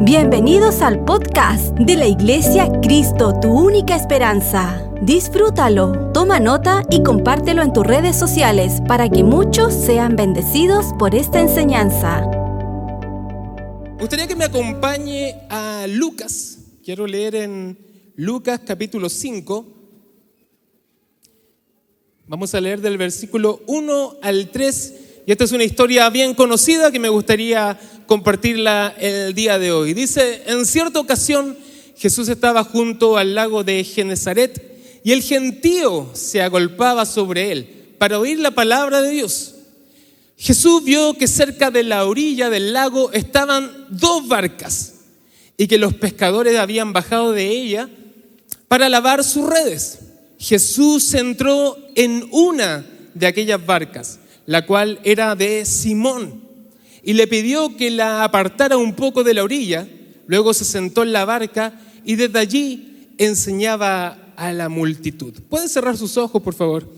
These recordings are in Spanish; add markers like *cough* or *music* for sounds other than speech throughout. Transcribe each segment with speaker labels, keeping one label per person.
Speaker 1: Bienvenidos al podcast de la Iglesia Cristo, tu única esperanza. Disfrútalo, toma nota y compártelo en tus redes sociales para que muchos sean bendecidos por esta enseñanza.
Speaker 2: Me gustaría que me acompañe a Lucas. Quiero leer en Lucas capítulo 5. Vamos a leer del versículo 1 al 3. Y esta es una historia bien conocida que me gustaría compartirla el día de hoy. Dice, en cierta ocasión Jesús estaba junto al lago de Genezaret y el gentío se agolpaba sobre él para oír la palabra de Dios. Jesús vio que cerca de la orilla del lago estaban dos barcas y que los pescadores habían bajado de ella para lavar sus redes. Jesús entró en una de aquellas barcas, la cual era de Simón, y le pidió que la apartara un poco de la orilla. Luego se sentó en la barca y desde allí enseñaba a la multitud. ¿Pueden cerrar sus ojos, por favor?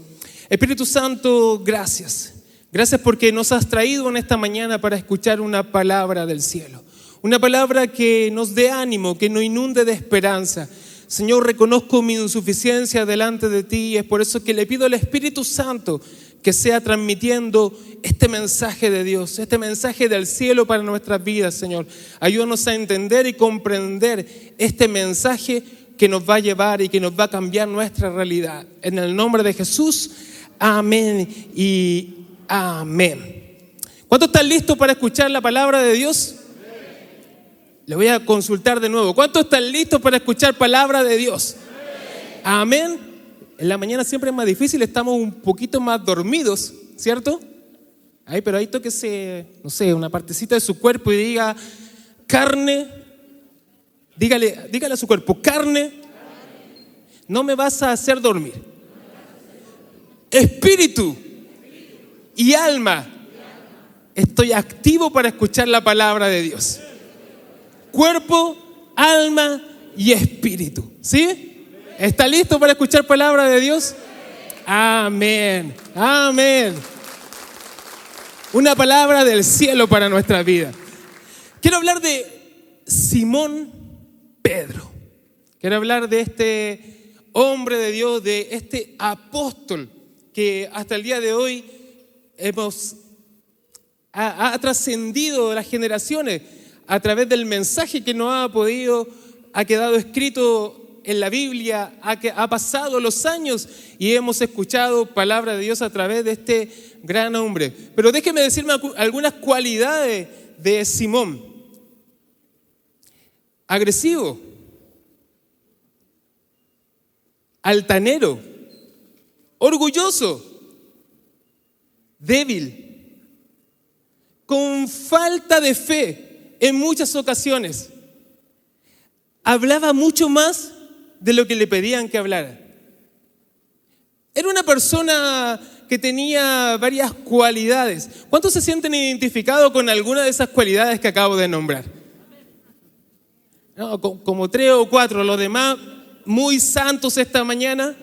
Speaker 2: Espíritu Santo, gracias. Gracias porque nos has traído en esta mañana para escuchar una palabra del cielo. Una palabra que nos dé ánimo, que nos inunde de esperanza. Señor, reconozco mi insuficiencia delante de ti y es por eso que le pido al Espíritu Santo que sea transmitiendo este mensaje de Dios, este mensaje del cielo para nuestras vidas, Señor. Ayúdanos a entender y comprender este mensaje que nos va a llevar y que nos va a cambiar nuestra realidad. En el nombre de Jesús, amén y amén. ¿Cuántos están listos para escuchar la palabra de Dios? Le voy a consultar de nuevo. ¿Cuántos están listos para escuchar palabra de Dios? Amén. En la mañana siempre es más difícil, estamos un poquito más dormidos, ¿cierto? Ahí, pero ahí tóquese, no sé, una partecita de su cuerpo y diga, carne, dígale, dígale a su cuerpo, carne, no me vas a hacer dormir. Espíritu y alma, estoy activo para escuchar la palabra de Dios. Cuerpo, alma y espíritu. ¿Sí? ¿Está listo para escuchar palabra de Dios? Amén. Amén. Una palabra del cielo para nuestra vida. Quiero hablar de Simón Pedro. Quiero hablar de este hombre de Dios, de este apóstol que hasta el día de hoy hemos ha, ha trascendido las generaciones a través del mensaje que nos ha podido, ha quedado escrito en la Biblia, ha, ha pasado los años y hemos escuchado palabra de Dios a través de este gran hombre. Pero déjeme decirme algunas cualidades de Simón. Agresivo, altanero, orgulloso, débil, con falta de fe en muchas ocasiones. Hablaba mucho más de lo que le pedían que hablara. Era una persona que tenía varias cualidades. ¿Cuántos se sienten identificados con alguna de esas cualidades que acabo de nombrar? No, como tres o cuatro, los demás muy santos esta mañana,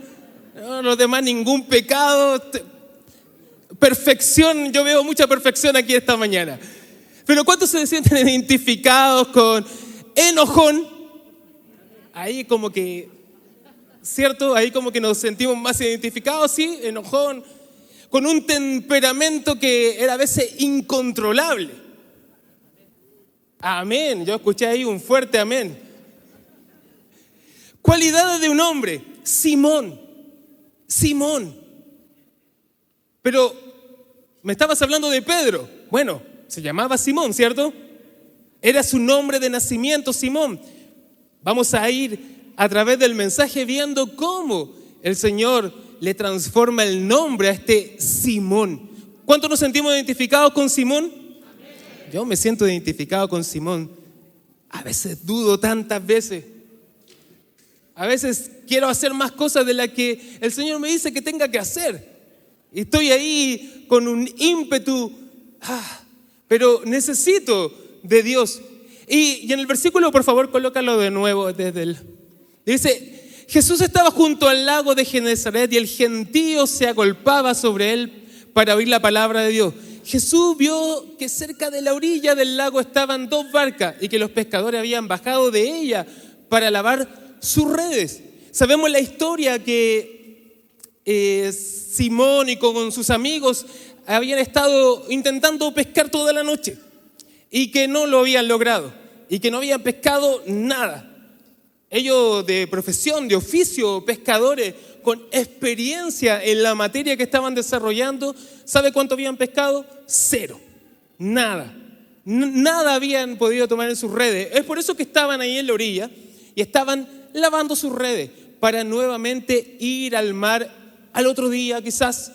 Speaker 2: no, los demás ningún pecado, perfección, yo veo mucha perfección aquí esta mañana. Pero ¿cuántos se sienten identificados con enojón? Ahí como que, ¿cierto? Ahí como que nos sentimos más identificados, sí, enojón, con un temperamento que era a veces incontrolable. Amén, yo escuché ahí un fuerte amén. Cualidades de un hombre, Simón, Simón. Pero me estabas hablando de Pedro. Bueno, se llamaba Simón, ¿cierto? Era su nombre de nacimiento, Simón. Vamos a ir a través del mensaje viendo cómo el Señor le transforma el nombre a este Simón. ¿Cuántos nos sentimos identificados con Simón? Yo me siento identificado con Simón. A veces dudo tantas veces. A veces quiero hacer más cosas de las que el Señor me dice que tenga que hacer. Y estoy ahí con un ímpetu, ah, pero necesito de Dios. Y, en el versículo, por favor, colócalo de nuevo desde el... Dice, Jesús estaba junto al lago de Genezaret y el gentío se agolpaba sobre él para oír la palabra de Dios. Jesús vio que cerca de la orilla del lago estaban dos barcas y que los pescadores habían bajado de ella para lavar sus redes. Sabemos la historia que eh, Simón y con sus amigos habían estado intentando pescar toda la noche y que no lo habían logrado y que no habían pescado nada. Ellos de profesión, de oficio, pescadores, con experiencia en la materia que estaban desarrollando, ¿sabe cuánto habían pescado? Cero. Nada. Nada habían podido tomar en sus redes. Es por eso que estaban ahí en la orilla y estaban lavando sus redes para nuevamente ir al mar al otro día quizás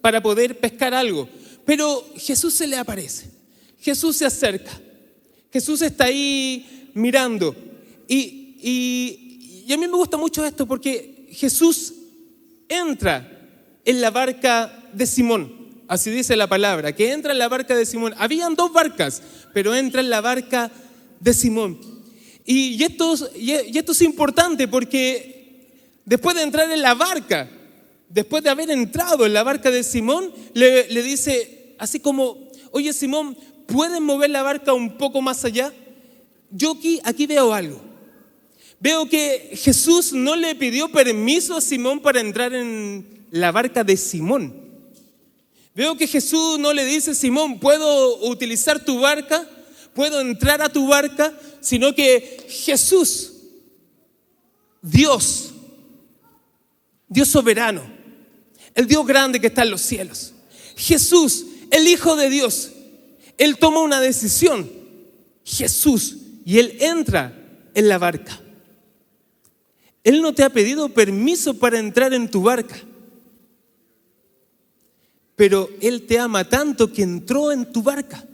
Speaker 2: para poder pescar algo. Pero Jesús se le aparece. Jesús se acerca. Jesús está ahí mirando. Y, y, a mí me gusta mucho esto porque Jesús entra en la barca de Simón. Así dice la palabra, que entra en la barca de Simón. Habían dos barcas, pero entra en la barca de Simón. Y, esto, y esto es importante porque después de entrar en la barca, después de haber entrado en la barca de Simón, le, le dice, así como, oye Simón, ¿pueden mover la barca un poco más allá? Yo aquí, veo algo. Veo que Jesús no le pidió permiso a Simón para entrar en la barca de Simón. Veo que Jesús no le dice, Simón, ¿puedo utilizar tu barca? ¿Puedo entrar a tu barca? Sino que Jesús, Dios, Dios soberano, el Dios grande que está en los cielos, Jesús, el Hijo de Dios, Él toma una decisión, Jesús, y Él entra en la barca. Él no te ha pedido permiso para entrar en tu barca. Pero Él te ama tanto que entró en tu barca.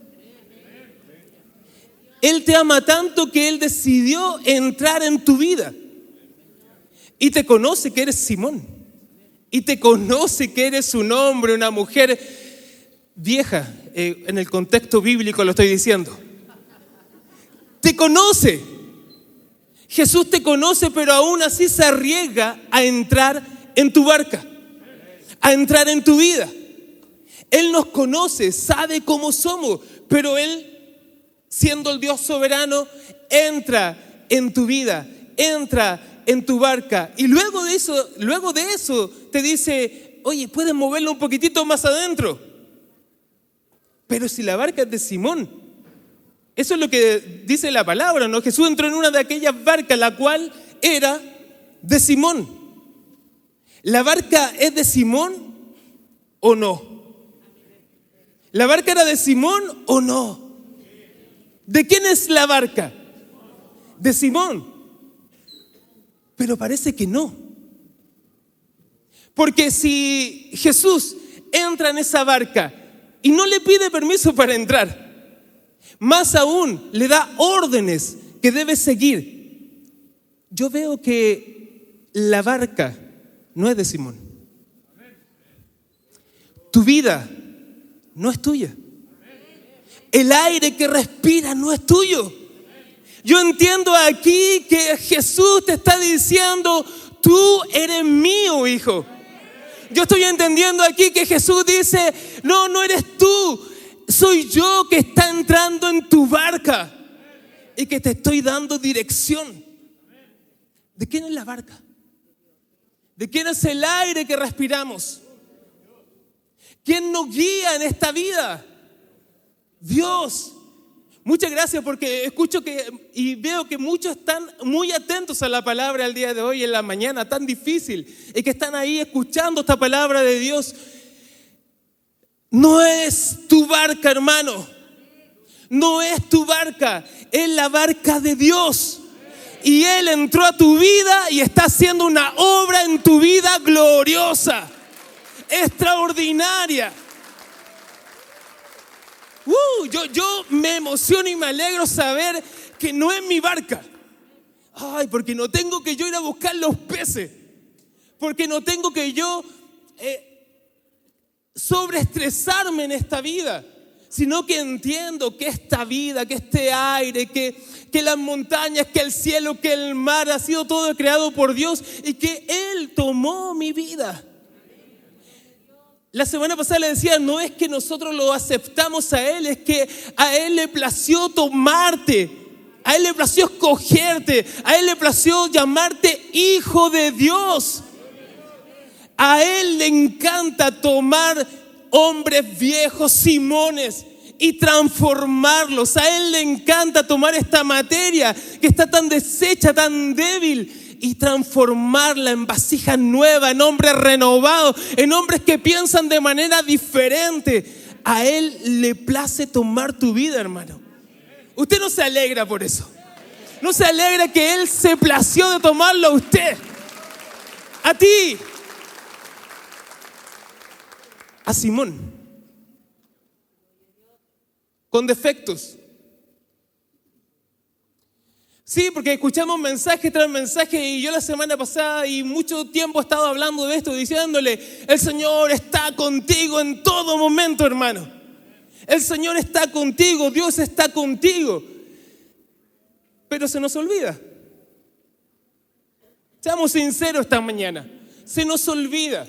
Speaker 2: Él te ama tanto que Él decidió entrar en tu vida. Y te conoce que eres Simón. Y te conoce que eres un hombre, una mujer vieja. Eh, en el contexto bíblico lo estoy diciendo. Te conoce. Jesús te conoce, pero aún así se arriesga a entrar en tu barca, a entrar en tu vida. Él nos conoce, sabe cómo somos, pero Él, siendo el Dios soberano, entra en tu vida, entra en tu barca. Y luego de eso, luego de eso te dice, oye, puedes moverlo un poquitito más adentro. Pero si la barca es de Simón, eso es lo que dice la palabra, ¿no? Jesús entró en una de aquellas barcas, la cual era de Simón. ¿La barca es de Simón o no? ¿La barca era de Simón o no? ¿De quién es la barca? De Simón. Pero parece que no. Porque si Jesús entra en esa barca y no le pide permiso para entrar, más aún, le da órdenes que debe seguir. Yo veo que la barca no es de Simón. Tu vida no es tuya. El aire que respira no es tuyo. Yo entiendo aquí que Jesús te está diciendo, tú eres mío, hijo. Yo estoy entendiendo aquí que Jesús dice, no, no eres tú, soy yo que está entrando en tu barca y que te estoy dando dirección. ¿De quién es la barca? ¿De quién es el aire que respiramos? ¿Quién nos guía en esta vida? Dios. Muchas gracias porque escucho que y veo que muchos están muy atentos a la palabra el día de hoy, en la mañana tan difícil, y que están ahí escuchando esta palabra de Dios. No es tu barca, hermano. No es tu barca, es la barca de Dios. Y Él entró a tu vida y está haciendo una obra en tu vida gloriosa, extraordinaria. Uh, yo, yo me emociono y me alegro saber que no es mi barca. Ay, porque no tengo que yo ir a buscar los peces. Porque no tengo que yo eh, sobreestresarme en esta vida, sino que entiendo que esta vida, que este aire, que, que las montañas, que el cielo, que el mar ha sido todo creado por Dios y que Él tomó mi vida. La semana pasada le decía, no es que nosotros lo aceptamos a Él, es que a Él le plació tomarte, a Él le plació escogerte, a Él le plació llamarte hijo de Dios. A Él le encanta tomar hombres viejos, Simones, y transformarlos. A Él le encanta tomar esta materia que está tan deshecha, tan débil, y transformarla en vasijas nuevas, en hombres renovados, en hombres que piensan de manera diferente. A Él le place tomar tu vida, hermano. Usted no se alegra por eso. No se alegra que Él se plació de tomarlo a usted. A ti. A Simón. Con defectos Sí, porque escuchamos mensaje tras mensaje y yo la semana pasada y mucho tiempo he estado hablando de esto, diciéndole, el Señor está contigo en todo momento, hermano. El Señor está contigo, Dios está contigo. Pero se nos olvida. Seamos sinceros esta mañana, se nos olvida.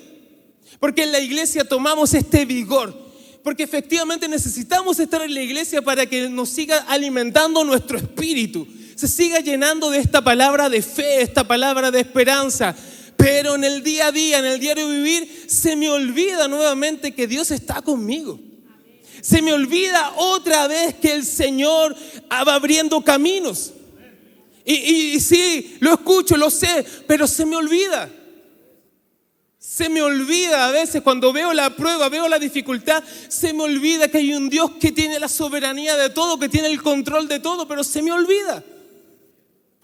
Speaker 2: Porque en la iglesia tomamos este vigor, porque efectivamente necesitamos estar en la iglesia para que nos siga alimentando nuestro espíritu se siga llenando de esta palabra de fe, esta palabra de esperanza. Pero en el día a día, en el diario vivir, se me olvida nuevamente que Dios está conmigo. Se me olvida otra vez que el Señor va abriendo caminos. Y, y, sí, lo escucho, lo sé, pero se me olvida. Se me olvida a veces cuando veo la prueba, veo la dificultad, se me olvida que hay un Dios que tiene la soberanía de todo, que tiene el control de todo, pero se me olvida.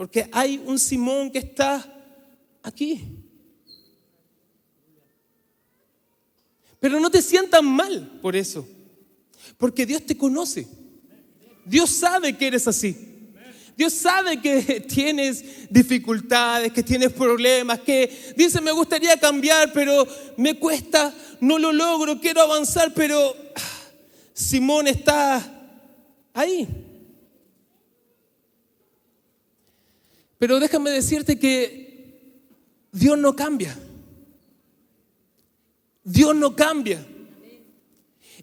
Speaker 2: Porque hay un Simón que está aquí. Pero no te sientas mal por eso. Porque Dios te conoce. Dios sabe que eres así. Dios sabe que *laughs* tienes dificultades, que tienes problemas, que dice me gustaría cambiar, pero me cuesta, no lo logro, quiero avanzar, pero ah, Simón está ahí. Pero déjame decirte que Dios no cambia. Dios no cambia.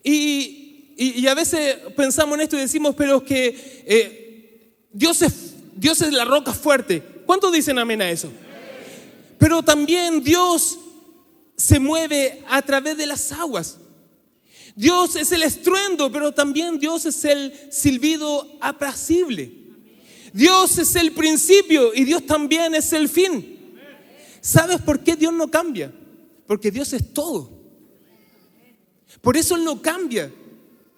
Speaker 2: Y, a veces pensamos en esto y decimos, pero que eh, Dios, es, Dios es la roca fuerte. ¿Cuántos dicen amén a eso? Pero también Dios se mueve a través de las aguas. Dios es el estruendo, pero también Dios es el silbido apacible. Dios es el principio y Dios también es el fin. ¿Sabes por qué Dios no cambia? Porque Dios es todo. Por eso Él no cambia.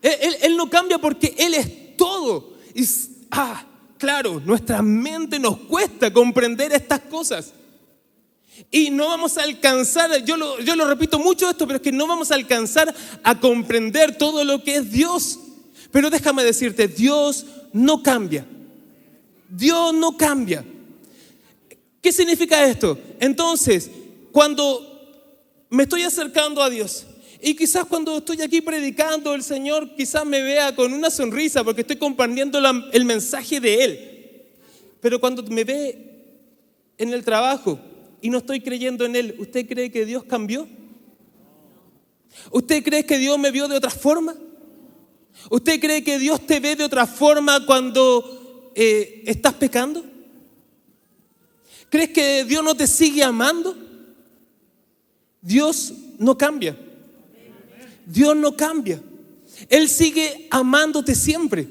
Speaker 2: Él, no cambia porque Él es todo. Y, ah, claro, nuestra mente nos cuesta comprender estas cosas. Y no vamos a alcanzar, yo lo, yo lo repito mucho esto, pero es que no vamos a alcanzar a comprender todo lo que es Dios. Pero déjame decirte, Dios no cambia. Dios no cambia. ¿Qué significa esto? Entonces, cuando me estoy acercando a Dios y quizás cuando estoy aquí predicando, el Señor quizás me vea con una sonrisa porque estoy compartiendo el mensaje de Él. Pero cuando me ve en el trabajo y no estoy creyendo en Él, ¿usted cree que Dios cambió? ¿Usted cree que Dios me vio de otra forma? ¿Usted cree que Dios te ve de otra forma cuando eh, estás pecando? ¿Crees que Dios no te sigue amando? Dios no cambia. Dios no cambia. Él sigue amándote siempre.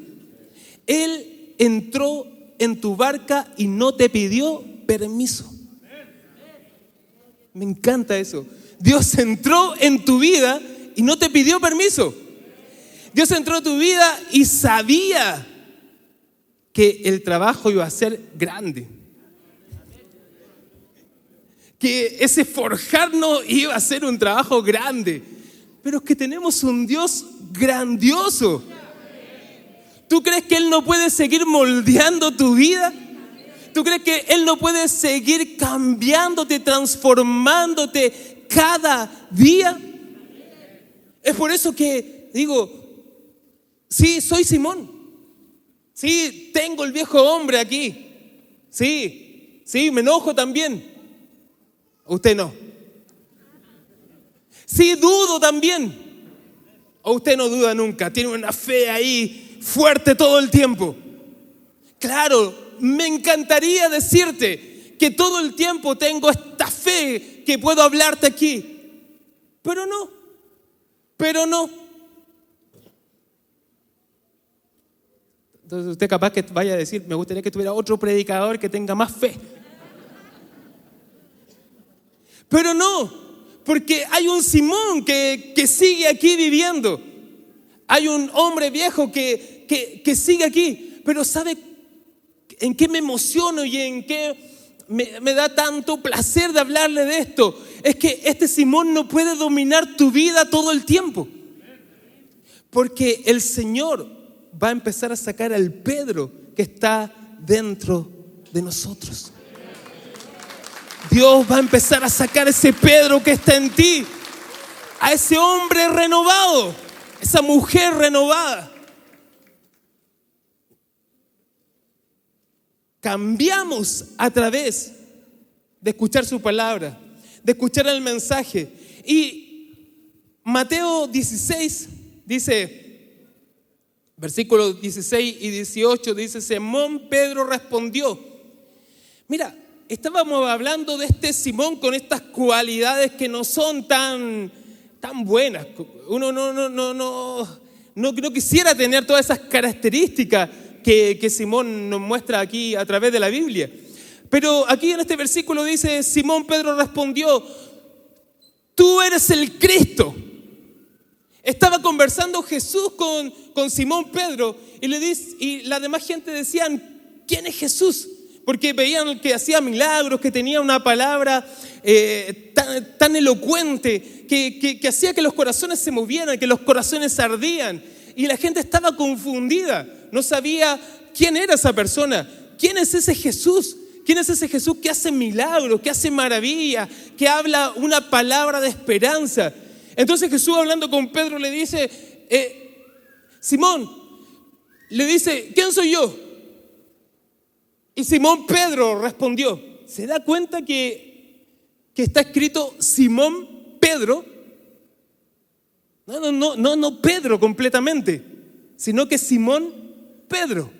Speaker 2: Él entró en tu barca y no te pidió permiso. Me encanta eso. Dios entró en tu vida y no te pidió permiso. Dios entró en tu vida y sabía que el trabajo iba a ser grande. Que ese forjarnos iba a ser un trabajo grande. Pero es que tenemos un Dios grandioso. ¿Tú crees que Él no puede seguir moldeando tu vida? ¿Tú crees que Él no puede seguir cambiándote, transformándote cada día? Es por eso que digo, sí, soy Simón. Sí, tengo el viejo hombre aquí. Sí, sí, me enojo también. Usted no. Sí, dudo también. O usted no duda nunca, tiene una fe ahí fuerte todo el tiempo. Claro, me encantaría decirte que todo el tiempo tengo esta fe que puedo hablarte aquí. Pero no, pero no. Entonces usted capaz que vaya a decir, me gustaría que tuviera otro predicador que tenga más fe. Pero no, porque hay un Simón que, sigue aquí viviendo. Hay un hombre viejo que, que, sigue aquí. Pero ¿sabe en qué me emociono y en qué me, me, da tanto placer de hablarle de esto? Es que este Simón no puede dominar tu vida todo el tiempo. Porque el Señor va a empezar a sacar al Pedro que está dentro de nosotros. Dios va a empezar a sacar ese Pedro que está en ti, a ese hombre renovado, esa mujer renovada. Cambiamos a través de escuchar su palabra, de escuchar el mensaje. Y Mateo 16 dice, Versículos 16 y 18 dice, Simón Pedro respondió, mira, estábamos hablando de este Simón con estas cualidades que no son tan, tan buenas. Uno no, no, no, no, no, no quisiera tener todas esas características que, que Simón nos muestra aquí a través de la Biblia. Pero aquí en este versículo dice, Simón Pedro respondió, tú eres el Cristo estaba conversando Jesús con, con Simón Pedro y, le dice, y la demás gente decían, ¿quién es Jesús? Porque veían que hacía milagros, que tenía una palabra eh, tan, elocuente, que, que hacía que los corazones se movieran, que los corazones ardían. Y la gente estaba confundida, no sabía quién era esa persona, quién es ese Jesús. ¿Quién es ese Jesús que hace milagros, que hace maravillas, que habla una palabra de esperanza? Entonces Jesús hablando con Pedro le dice, eh, Simón, le dice, ¿quién soy yo? Y Simón Pedro respondió, ¿se da cuenta que, que está escrito Simón Pedro? No, no, no, no, no Pedro completamente, sino que Simón Pedro.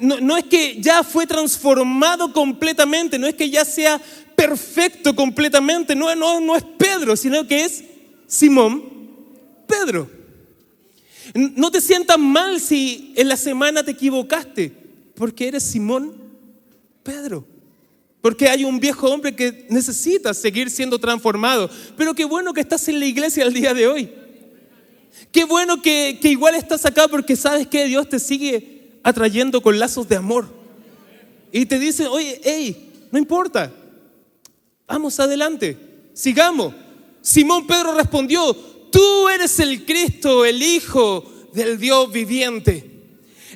Speaker 2: No, no, es que ya fue transformado completamente, no es que ya sea perfecto completamente. No, no, no es Pedro, sino que es Simón Pedro. No te sientas mal si en la semana te equivocaste, porque eres Simón Pedro. Porque hay un viejo hombre que necesita seguir siendo transformado. Pero qué bueno que estás en la iglesia el día de hoy. Qué bueno que, que igual estás acá porque sabes que Dios te sigue atrayendo con lazos de amor. Y te dice, oye, hey, no importa, Vamos adelante, sigamos. Simón Pedro respondió, tú eres el Cristo, el Hijo del Dios viviente.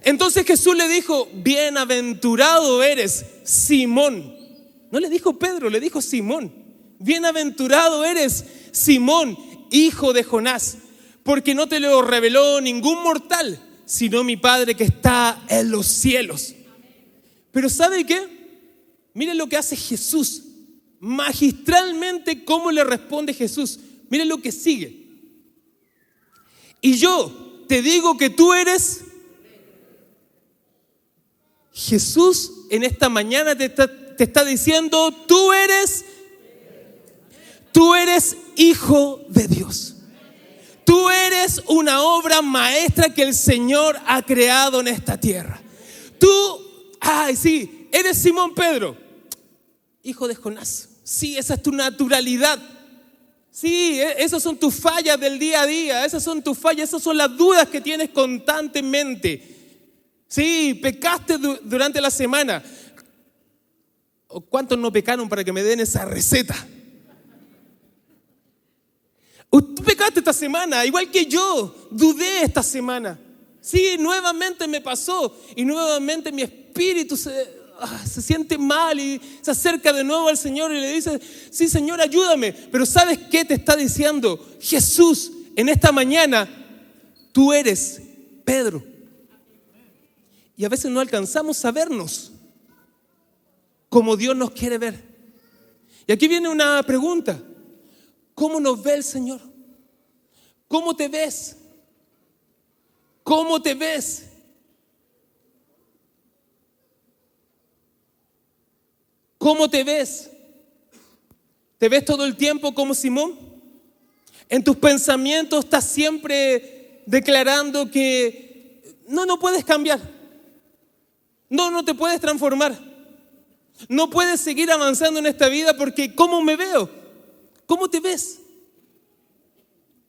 Speaker 2: Entonces Jesús le dijo, bienaventurado eres, Simón. No le dijo Pedro, le dijo Simón. Bienaventurado eres, Simón, hijo de Jonás, porque no te lo reveló ningún mortal, sino mi Padre que está en los cielos. Pero ¿sabe qué? Miren lo que hace Jesús magistralmente cómo le responde Jesús. Miren lo que sigue. Y yo te digo que tú eres Jesús en esta mañana te está, te está diciendo, tú eres, tú eres hijo de Dios. Tú eres una obra maestra que el Señor ha creado en esta tierra. Tú, ay, sí, eres Simón Pedro, hijo de Jonás. Sí, esa es tu naturalidad. Sí, e, esas son tus fallas del día a día, esas son tus fallas, esas son las dudas que tienes constantemente. Sí, pecaste durante la semana. ¿Cuántos no pecaron para que me den esa receta? Tú pecaste esta semana, igual que yo, dudé esta semana. Sí, nuevamente me pasó y nuevamente mi espíritu se, Ah, se siente mal y se acerca de nuevo al Señor y le dice, sí Señor, ayúdame. Pero ¿sabes qué te está diciendo? Jesús, en esta mañana, tú eres Pedro. Y a veces no alcanzamos a vernos como Dios nos quiere ver. Y aquí viene una pregunta. ¿Cómo nos ve el Señor? ¿Cómo te ves? ¿Cómo te ves? ¿Cómo te ves? ¿Te ves todo el tiempo como Simón? En tus pensamientos estás siempre declarando que no, no puedes cambiar. No, no te puedes transformar. No puedes seguir avanzando en esta vida porque ¿cómo me veo? ¿Cómo te ves?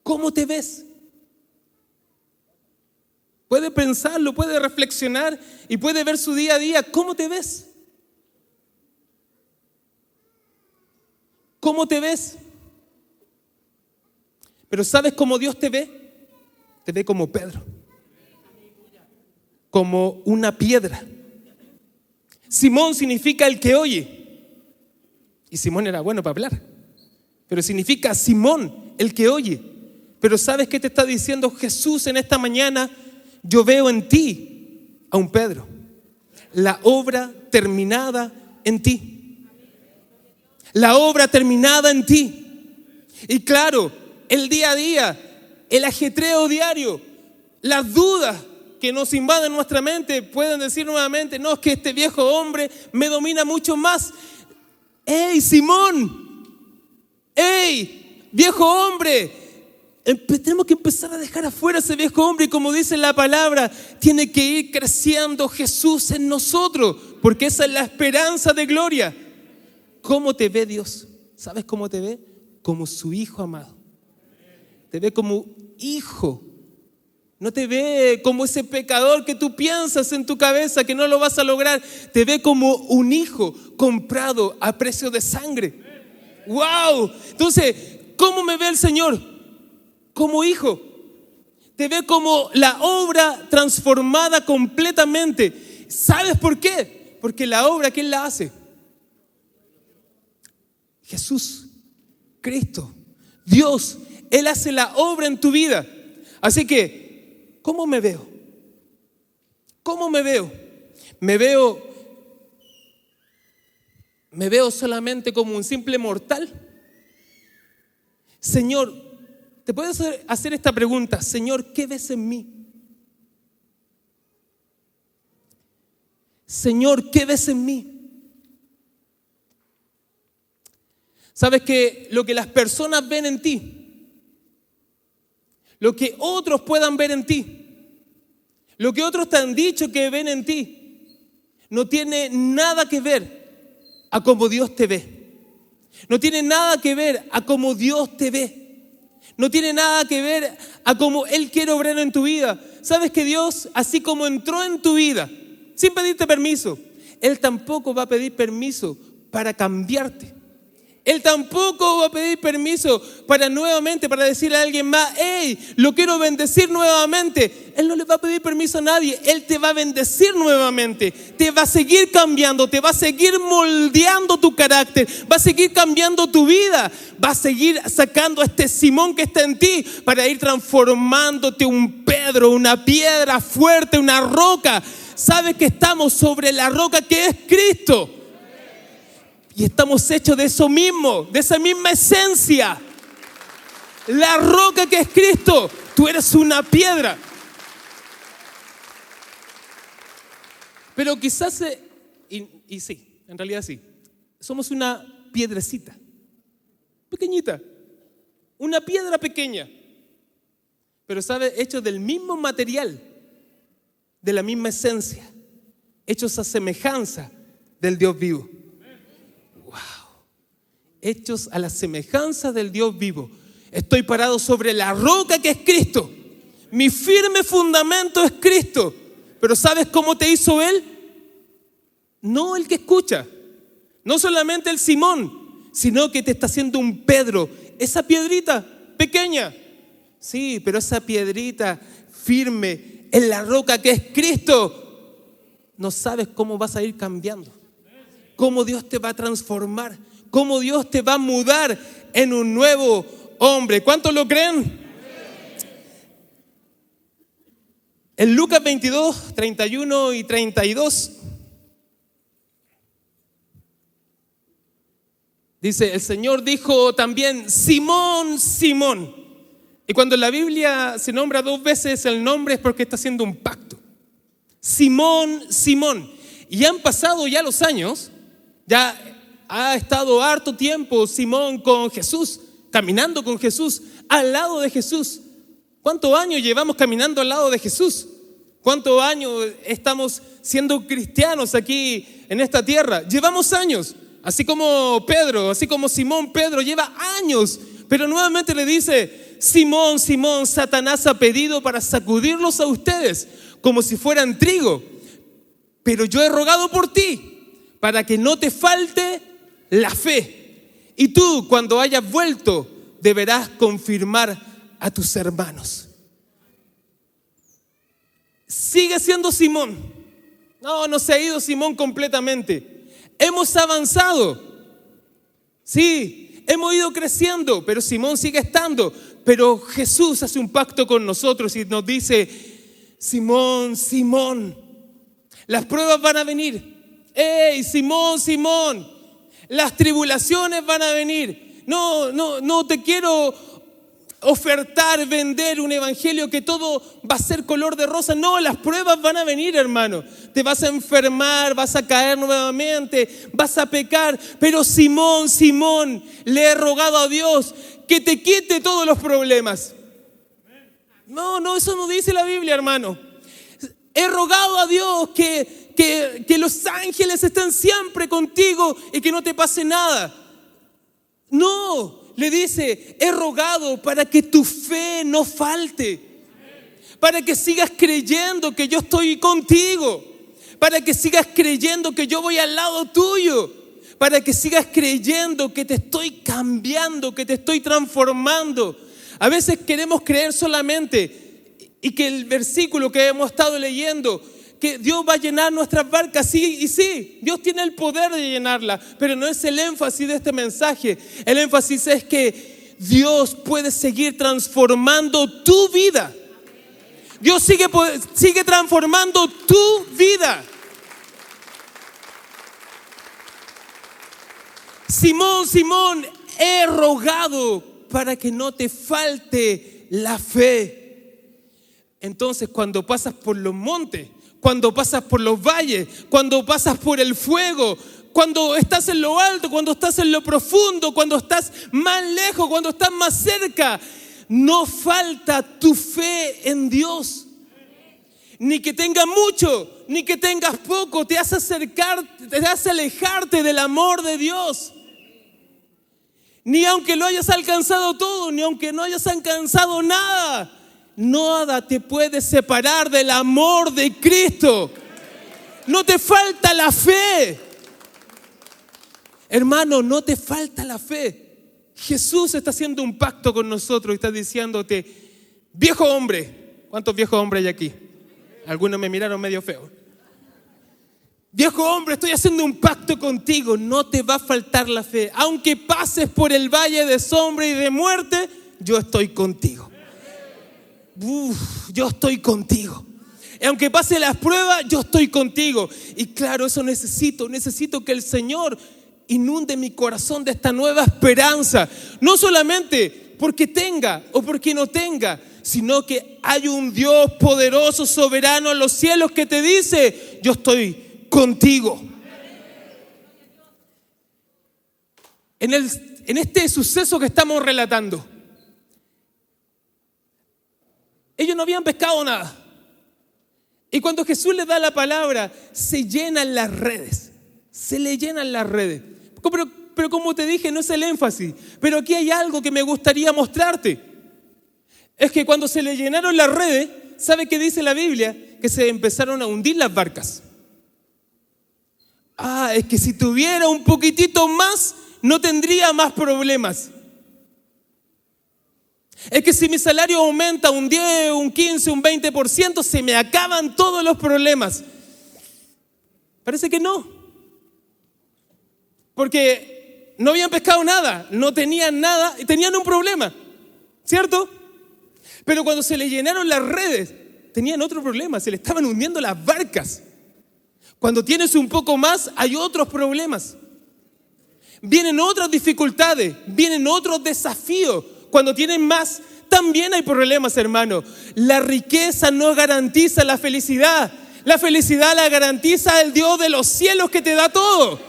Speaker 2: ¿Cómo te ves? Puede pensarlo, puede reflexionar y puede ver su día a día. ¿Cómo te ves? ¿Cómo te ves? Pero ¿sabes cómo Dios te ve? Te ve como Pedro, como una piedra. Simón significa el que oye. Y Simón era bueno para hablar. Pero significa Simón, el que oye. Pero ¿sabes qué te está diciendo Jesús en esta mañana? Yo veo en ti a un Pedro. La obra terminada en ti la obra terminada en ti. Y claro, el día a día, el ajetreo diario, las dudas que nos invaden nuestra mente pueden decir nuevamente, no, es que este viejo hombre me domina mucho más. ¡Ey, Simón! ¡Ey, viejo hombre! tenemos que empezar a dejar afuera ese viejo hombre y como dice la palabra, tiene que ir creciendo Jesús en nosotros, porque esa es la esperanza de gloria. ¿Cómo te ve Dios? ¿Sabes cómo te ve? Como su hijo amado. Te ve como hijo. No te ve como ese pecador que tú piensas en tu cabeza que no lo vas a lograr. Te ve como un hijo comprado a precio de sangre. ¡Wow! Entonces, ¿cómo me ve el Señor? Como hijo. Te ve como la obra transformada completamente. ¿Sabes por qué? Porque la obra, ¿quién la hace? Jesús, Cristo, Dios, Él hace la obra en tu vida. Así que, ¿cómo me veo? ¿Cómo me veo? Me veo, me veo solamente como un simple mortal. Señor, te puedes hacer esta pregunta, Señor, ¿qué ves en mí? Señor, ¿qué ves en mí? Sabes que lo que las personas ven en ti, lo que otros puedan ver en ti, lo que otros te han dicho que ven en ti, no tiene nada que ver a cómo Dios te ve. No tiene nada que ver a cómo Dios te ve. No tiene nada que ver a cómo Él quiere obrar en tu vida. Sabes que Dios, así como entró en tu vida, sin pedirte permiso, Él tampoco va a pedir permiso para cambiarte. Él tampoco va a pedir permiso para nuevamente, para decirle a alguien más, hey, lo quiero bendecir nuevamente. Él no le va a pedir permiso a nadie, Él te va a bendecir nuevamente, te va a seguir cambiando, te va a seguir moldeando tu carácter, va a seguir cambiando tu vida, va a seguir sacando a este Simón que está en ti para ir transformándote un Pedro, una piedra fuerte, una roca. Sabes que estamos sobre la roca que es Cristo. Y estamos hechos de eso mismo, de esa misma esencia. La roca que es Cristo, tú eres una piedra. Pero quizás, y, y sí, en realidad sí, somos una piedrecita, pequeñita, una piedra pequeña, pero sabe, hechos del mismo material, de la misma esencia, hechos a semejanza del Dios vivo hechos a la semejanza del Dios vivo. Estoy parado sobre la roca que es Cristo. Mi firme fundamento es Cristo. Pero ¿sabes cómo te hizo Él? No el que escucha, no solamente el Simón, sino que te está haciendo un Pedro. Esa piedrita pequeña, sí, pero esa piedrita firme en la roca que es Cristo, no sabes cómo vas a ir cambiando, cómo Dios te va a transformar cómo Dios te va a mudar en un nuevo hombre. ¿Cuántos lo creen? En Lucas 22, 31 y 32. Dice, el Señor dijo también, Simón, Simón. Y cuando en la Biblia se nombra dos veces el nombre es porque está haciendo un pacto. Simón, Simón. Y han pasado ya los años, ya ha estado harto tiempo Simón con Jesús, caminando con Jesús, al lado de Jesús. ¿Cuántos años llevamos caminando al lado de Jesús? ¿Cuántos años estamos siendo cristianos aquí en esta tierra? Llevamos años, así como Pedro, así como Simón Pedro lleva años, pero nuevamente le dice, Simón, Simón, Satanás ha pedido para sacudirlos a ustedes como si fueran trigo, pero yo he rogado por ti para que no te falte la fe. Y tú, cuando hayas vuelto, deberás confirmar a tus hermanos. Sigue siendo Simón. No, no se ha ido Simón completamente. Hemos avanzado. Sí, hemos ido creciendo, pero Simón sigue estando. Pero Jesús hace un pacto con nosotros y nos dice, Simón, Simón, las pruebas van a venir. ¡Ey, Simón, Simón! Las tribulaciones van a venir. No, no, no te quiero ofertar, vender un evangelio que todo va a ser color de rosa. No, las pruebas van a venir, hermano. Te vas a enfermar, vas a caer nuevamente, vas a pecar. Pero Simón, Simón, le he rogado a Dios que te quite todos los problemas. No, no, eso no dice la Biblia, hermano. He rogado a Dios que que, los ángeles estén siempre contigo y que no te pase nada. No, le dice, he rogado para que tu fe no falte, para que sigas creyendo que yo estoy contigo, para que sigas creyendo que yo voy al lado tuyo, para que sigas creyendo que te estoy cambiando, que te estoy transformando. A veces queremos creer solamente y que el versículo que hemos estado leyendo que Dios va a llenar nuestras barcas, sí y sí, Dios tiene el poder de llenarla, pero no es el énfasis de este mensaje. El énfasis es que Dios puede seguir transformando tu vida. Dios sigue, sigue transformando tu vida. Simón, Simón, he rogado para que no te falte la fe. Entonces, cuando pasas por los montes, cuando pasas por los valles, cuando pasas por el fuego, cuando estás en lo alto, cuando estás en lo profundo, cuando estás más lejos, cuando estás más cerca. No falta tu fe en Dios. Ni que tengas mucho, ni que tengas poco, te hace acercar, te hace alejarte del amor de Dios. Ni aunque lo hayas alcanzado todo, ni aunque no hayas alcanzado nada, Nada te puede separar del amor de Cristo. No te falta la fe. Hermano, no te falta la fe. Jesús está haciendo un pacto con nosotros y está diciéndote, viejo hombre, ¿cuántos viejos hombres hay aquí? Algunos me miraron medio feo. Viejo hombre, estoy haciendo un pacto contigo, no te va a faltar la fe. Aunque pases por el valle de sombra y de muerte, yo estoy contigo yo estoy contigo. Y aunque pase las pruebas, yo estoy contigo. Y claro, eso necesito. Necesito que el Señor inunde mi corazón de esta nueva esperanza. No solamente porque tenga o porque no tenga, sino que hay un Dios poderoso, soberano en los cielos que te dice, yo estoy contigo. En, el, en este suceso que estamos relatando, Ellos no habían pescado nada. Y cuando Jesús les da la palabra, se llenan las redes. Se le llenan las redes. Pero, pero como te dije, no es el énfasis. Pero aquí hay algo que me gustaría mostrarte. Es que cuando se le llenaron las redes, ¿sabe qué dice la Biblia? Que se empezaron a hundir las barcas. Ah, es que si tuviera un poquitito más, no tendría más problemas. Es que si mi salario aumenta un 10, un 15, un 20%, se me acaban todos los problemas. Parece que no. Porque no habían pescado nada, no tenían nada y tenían un problema. ¿Cierto? Pero cuando se le llenaron las redes, tenían otro problema, se le estaban hundiendo las barcas. Cuando tienes un poco más, hay otros problemas. Vienen otras dificultades, vienen otros desafíos. Cuando tienen más, también hay problemas, hermano. La riqueza no garantiza la felicidad. La felicidad la garantiza el Dios de los cielos que te da todo.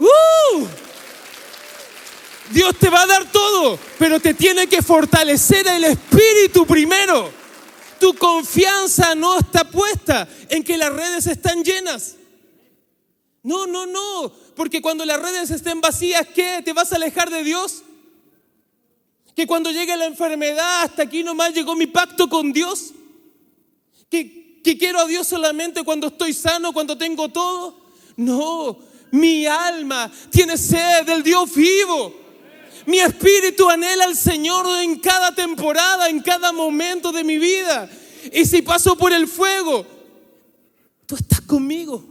Speaker 2: ¡Uh! Dios te va a dar todo, pero te tiene que fortalecer el espíritu primero. Tu confianza no está puesta en que las redes están llenas. No, no, no, porque cuando las redes estén vacías, ¿qué? ¿Te vas a alejar de Dios? Que cuando llegue la enfermedad, hasta aquí nomás llegó mi pacto con Dios. Que, que quiero a Dios solamente cuando estoy sano, cuando tengo todo. No, mi alma tiene sed del Dios vivo. Mi espíritu anhela al Señor en cada temporada, en cada momento de mi vida. Y si paso por el fuego, tú estás conmigo.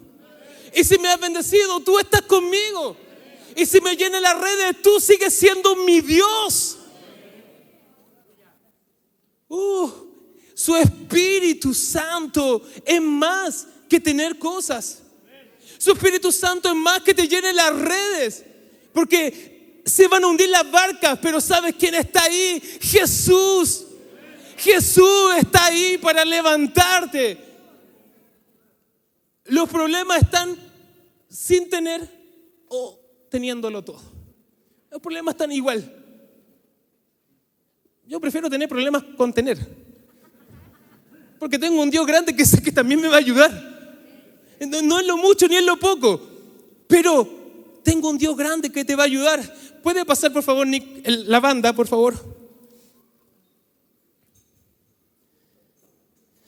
Speaker 2: Y si me has bendecido, tú estás conmigo. Y si me llena las redes, tú sigues siendo mi Dios. Uh, su Espíritu Santo es más que tener cosas. Su Espíritu Santo es más que te llene las redes. Porque se van a hundir las barcas, pero ¿sabes quién está ahí? Jesús. Jesús está ahí para levantarte. Los problemas están sin tener o teniéndolo todo. Los problemas están igual. Yo prefiero tener problemas con tener. Porque tengo un Dios grande que sé que también me va a ayudar. No, es lo mucho ni es lo poco. Pero tengo un Dios grande que te va a ayudar. ¿Puede pasar, por favor, Nick, la banda, por favor?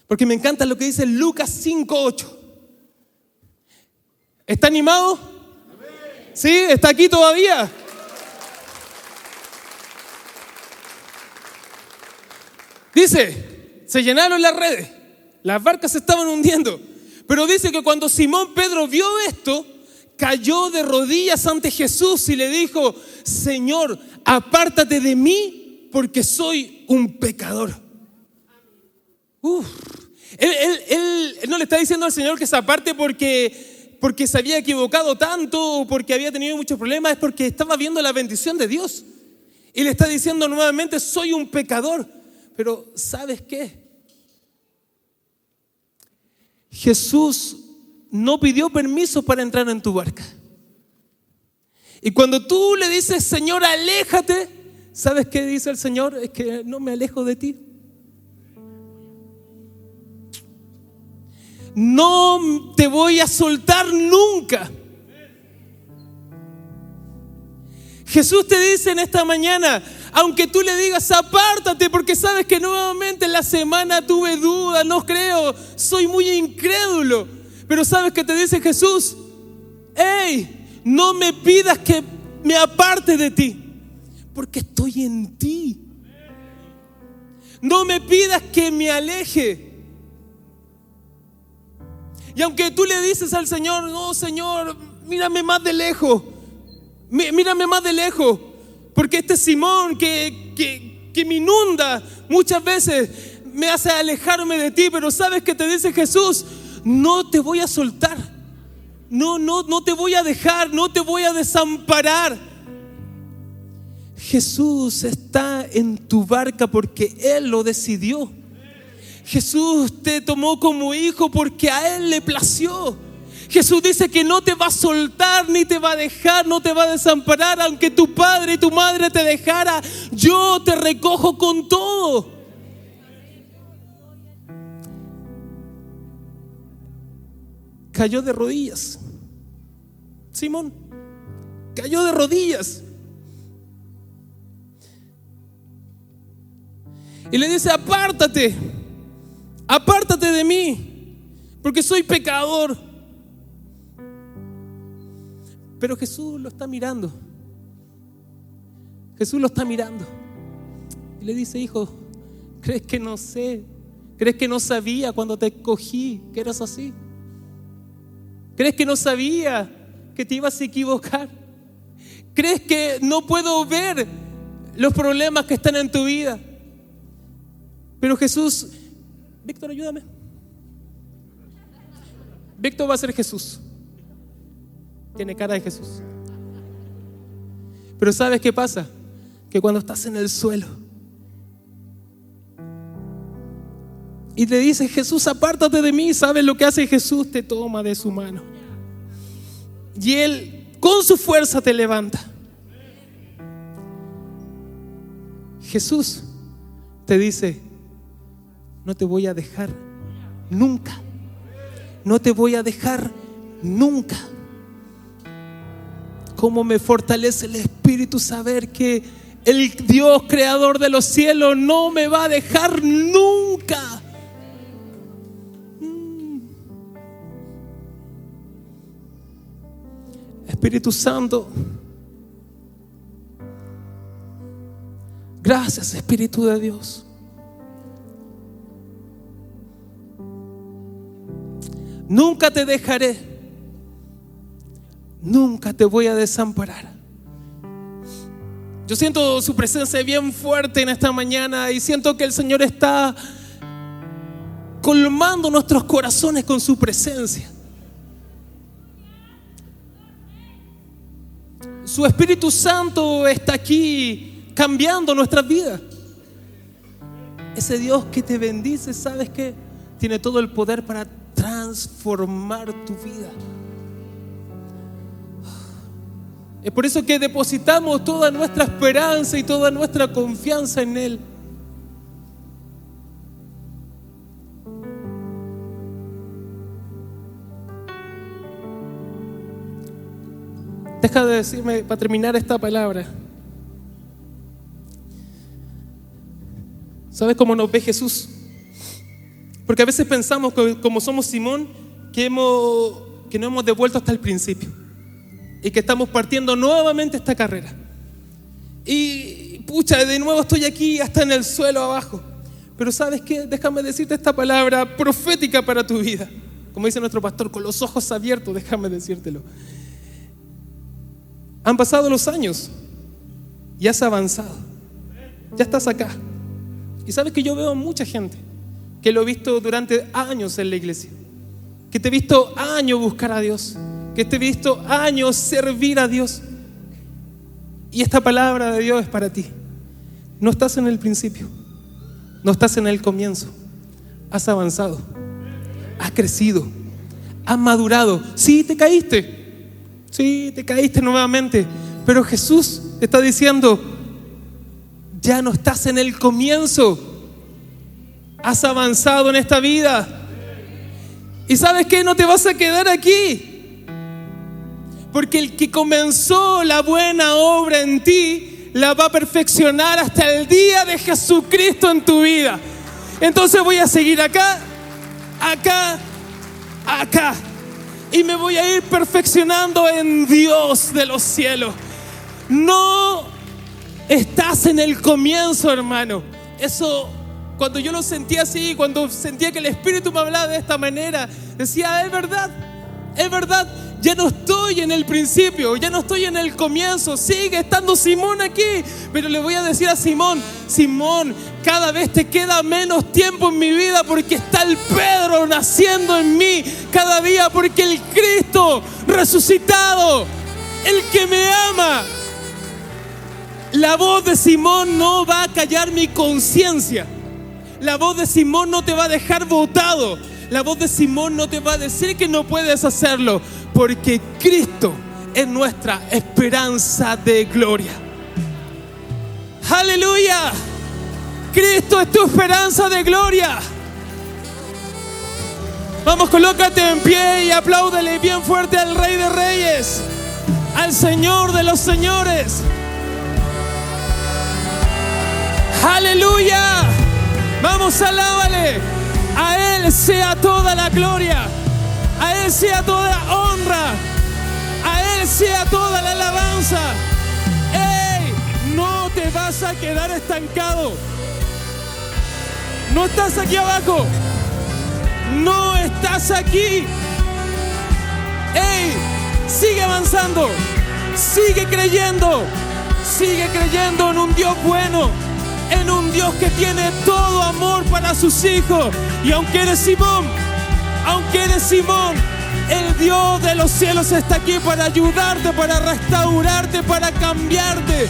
Speaker 2: Porque me encanta lo que dice Lucas 5.8. ¿Está animado? ¿Sí? ¿Está aquí todavía? Dice, se llenaron las redes, las barcas se estaban hundiendo, pero dice que cuando Simón Pedro vio esto, cayó de rodillas ante Jesús y le dijo, Señor, apártate de mí porque soy un pecador. Él, no le está diciendo al Señor que se aparte porque, porque se había equivocado tanto o porque había tenido muchos problemas, es porque estaba viendo la bendición de Dios. Y le está diciendo nuevamente, soy un pecador. Pero ¿sabes qué? Jesús no pidió permiso para entrar en tu barca. Y cuando tú le dices, Señor, aléjate, ¿sabes qué dice el Señor? Es que no me alejo de ti. No te voy a soltar nunca. Jesús te dice en esta mañana, aunque tú le digas, apártate porque sabes que nuevamente en la semana tuve dudas, no creo, soy muy incrédulo. Pero sabes que te dice Jesús, hey, no me pidas que me aparte de ti, porque estoy en ti. No me pidas que me aleje. Y aunque tú le dices al Señor, no, Señor, mírame más de lejos, mírame más de lejos, porque este Simón que, que, me inunda muchas veces me hace alejarme de ti, pero sabes que te dice Jesús, no te voy a soltar, no, no, no te voy a dejar, no te voy a desamparar. Jesús está en tu barca porque Él lo decidió. Jesús te tomó como hijo porque a Él le plació. Jesús dice que no te va a soltar, ni te va a dejar, no te va a desamparar, aunque tu padre y tu madre te dejara, yo te recojo con todo. Cayó de rodillas. Simón, cayó de rodillas. Y le dice, apártate, apártate de mí, porque soy pecador. Pero Jesús lo está mirando. Jesús lo está mirando. Y le dice, hijo, ¿crees que no sé? ¿Crees que no sabía cuando te escogí que eras así? ¿Crees que no sabía que te ibas a equivocar? ¿Crees que no puedo ver los problemas que están en tu vida? Pero Jesús, Víctor, ayúdame. Víctor va a ser Jesús. Tiene cara de Jesús. Pero ¿sabes qué pasa? Que cuando estás en el suelo y te dice, Jesús, apártate de mí, ¿sabes lo que hace Jesús? Te toma de su mano. Y Él con su fuerza te levanta. Jesús te dice, no te voy a dejar nunca. No te voy a dejar nunca. ¿Cómo me fortalece el Espíritu saber que el Dios creador de los cielos no me va a dejar nunca? Mm. Espíritu Santo, gracias Espíritu de Dios. Nunca te dejaré nunca te voy a desamparar. Yo siento su presencia bien fuerte en esta mañana y siento que el Señor está colmando nuestros corazones con su presencia. Su Espíritu Santo está aquí cambiando nuestras vidas. Ese Dios que te bendice, ¿sabes qué? Tiene todo el poder para transformar tu vida. Es por eso que depositamos toda nuestra esperanza y toda nuestra confianza en Él. Deja de decirme para terminar esta palabra. ¿Sabes cómo nos ve Jesús? Porque a veces pensamos que como somos Simón, que, hemos, que no hemos devuelto hasta el principio y que estamos partiendo nuevamente esta carrera. Y pucha, de nuevo estoy aquí hasta en el suelo abajo. Pero sabes qué, déjame decirte esta palabra profética para tu vida. Como dice nuestro pastor, con los ojos abiertos, déjame decírtelo. Han pasado los años y has avanzado. Ya estás acá. Y sabes que yo veo mucha gente que lo he visto durante años en la iglesia. Que te he visto años buscar a Dios que te he visto años servir a Dios. Y esta palabra de Dios es para ti. No estás en el principio, no estás en el comienzo. Has avanzado, has crecido, has madurado. Sí, te caíste, sí, te caíste nuevamente, pero Jesús te está diciendo, ya no estás en el comienzo, has avanzado en esta vida. Y sabes que no te vas a quedar aquí. Porque el que comenzó la buena obra en ti, la va a perfeccionar hasta el día de Jesucristo en tu vida. Entonces voy a seguir acá, acá, acá. Y me voy a ir perfeccionando en Dios de los cielos. No estás en el comienzo, hermano. Eso, cuando yo lo sentía así, cuando sentía que el Espíritu me hablaba de esta manera, decía, es verdad, es verdad ya no estoy en el principio, ya no estoy en el comienzo. Sigue estando Simón aquí. Pero le voy a decir a Simón, Simón, cada vez te queda menos tiempo en mi vida porque está el Pedro naciendo en mí cada día porque el Cristo resucitado, el que me ama, la voz de Simón no va a callar mi conciencia. La voz de Simón no te va a dejar votado. La voz de Simón no te va a decir que no puedes hacerlo porque Cristo es nuestra esperanza de gloria. Aleluya. Cristo es tu esperanza de gloria. Vamos, colócate en pie y apláudele bien fuerte al Rey de Reyes, al Señor de los Señores. Aleluya. Vamos, alábale. A Él sea toda la gloria. A Él sea toda la honra. A Él sea toda la alabanza. ¡Ey! No te vas a quedar estancado. No estás aquí abajo. No estás aquí. ¡Ey! Sigue avanzando. Sigue creyendo. Sigue creyendo en un Dios bueno. En un Dios que tiene todo amor para sus hijos. Y aunque eres Simón, aunque eres Simón, el Dios de los cielos está aquí para ayudarte, para restaurarte, para cambiarte.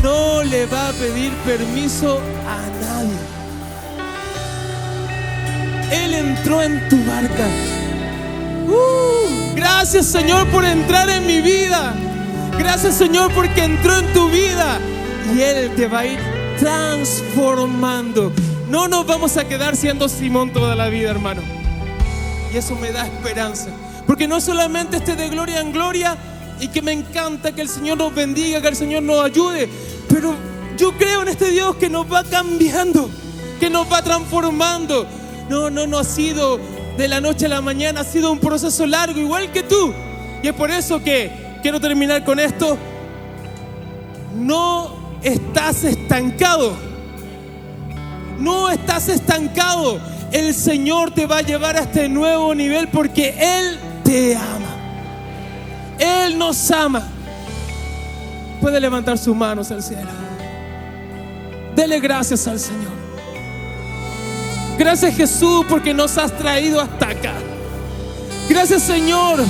Speaker 2: No le va a pedir permiso a nadie. Él entró en tu barca. Uh, gracias Señor por entrar en mi vida. Gracias Señor porque entró en tu vida. Y Él te va a ir transformando. No nos vamos a quedar siendo Simón toda la vida, hermano. Y eso me da esperanza. Porque no solamente esté de gloria en gloria y que me encanta que el Señor nos bendiga, que el Señor nos ayude. Pero yo creo en este Dios que nos va cambiando, que nos va transformando. No, no, no ha sido de la noche a la mañana, ha sido un proceso largo, igual que tú. Y es por eso que quiero terminar con esto. No estás estancado. No estás estancado. El Señor te va a llevar a este nuevo nivel porque Él te ama. Él nos ama. Puede levantar sus manos al cielo. Dele gracias al Señor. Gracias Jesús porque nos has traído hasta acá. Gracias Señor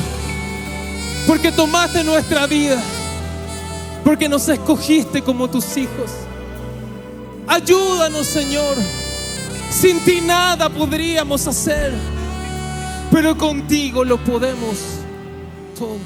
Speaker 2: porque tomaste nuestra vida. Porque nos escogiste como tus hijos. Ayúdanos Señor. Sin ti nada podríamos hacer. Pero contigo lo podemos todo.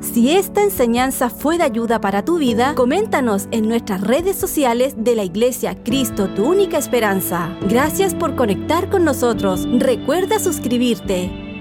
Speaker 1: Si esta enseñanza fue de ayuda para tu vida, coméntanos en nuestras redes sociales de la Iglesia Cristo, tu única esperanza. Gracias por conectar con nosotros. Recuerda suscribirte.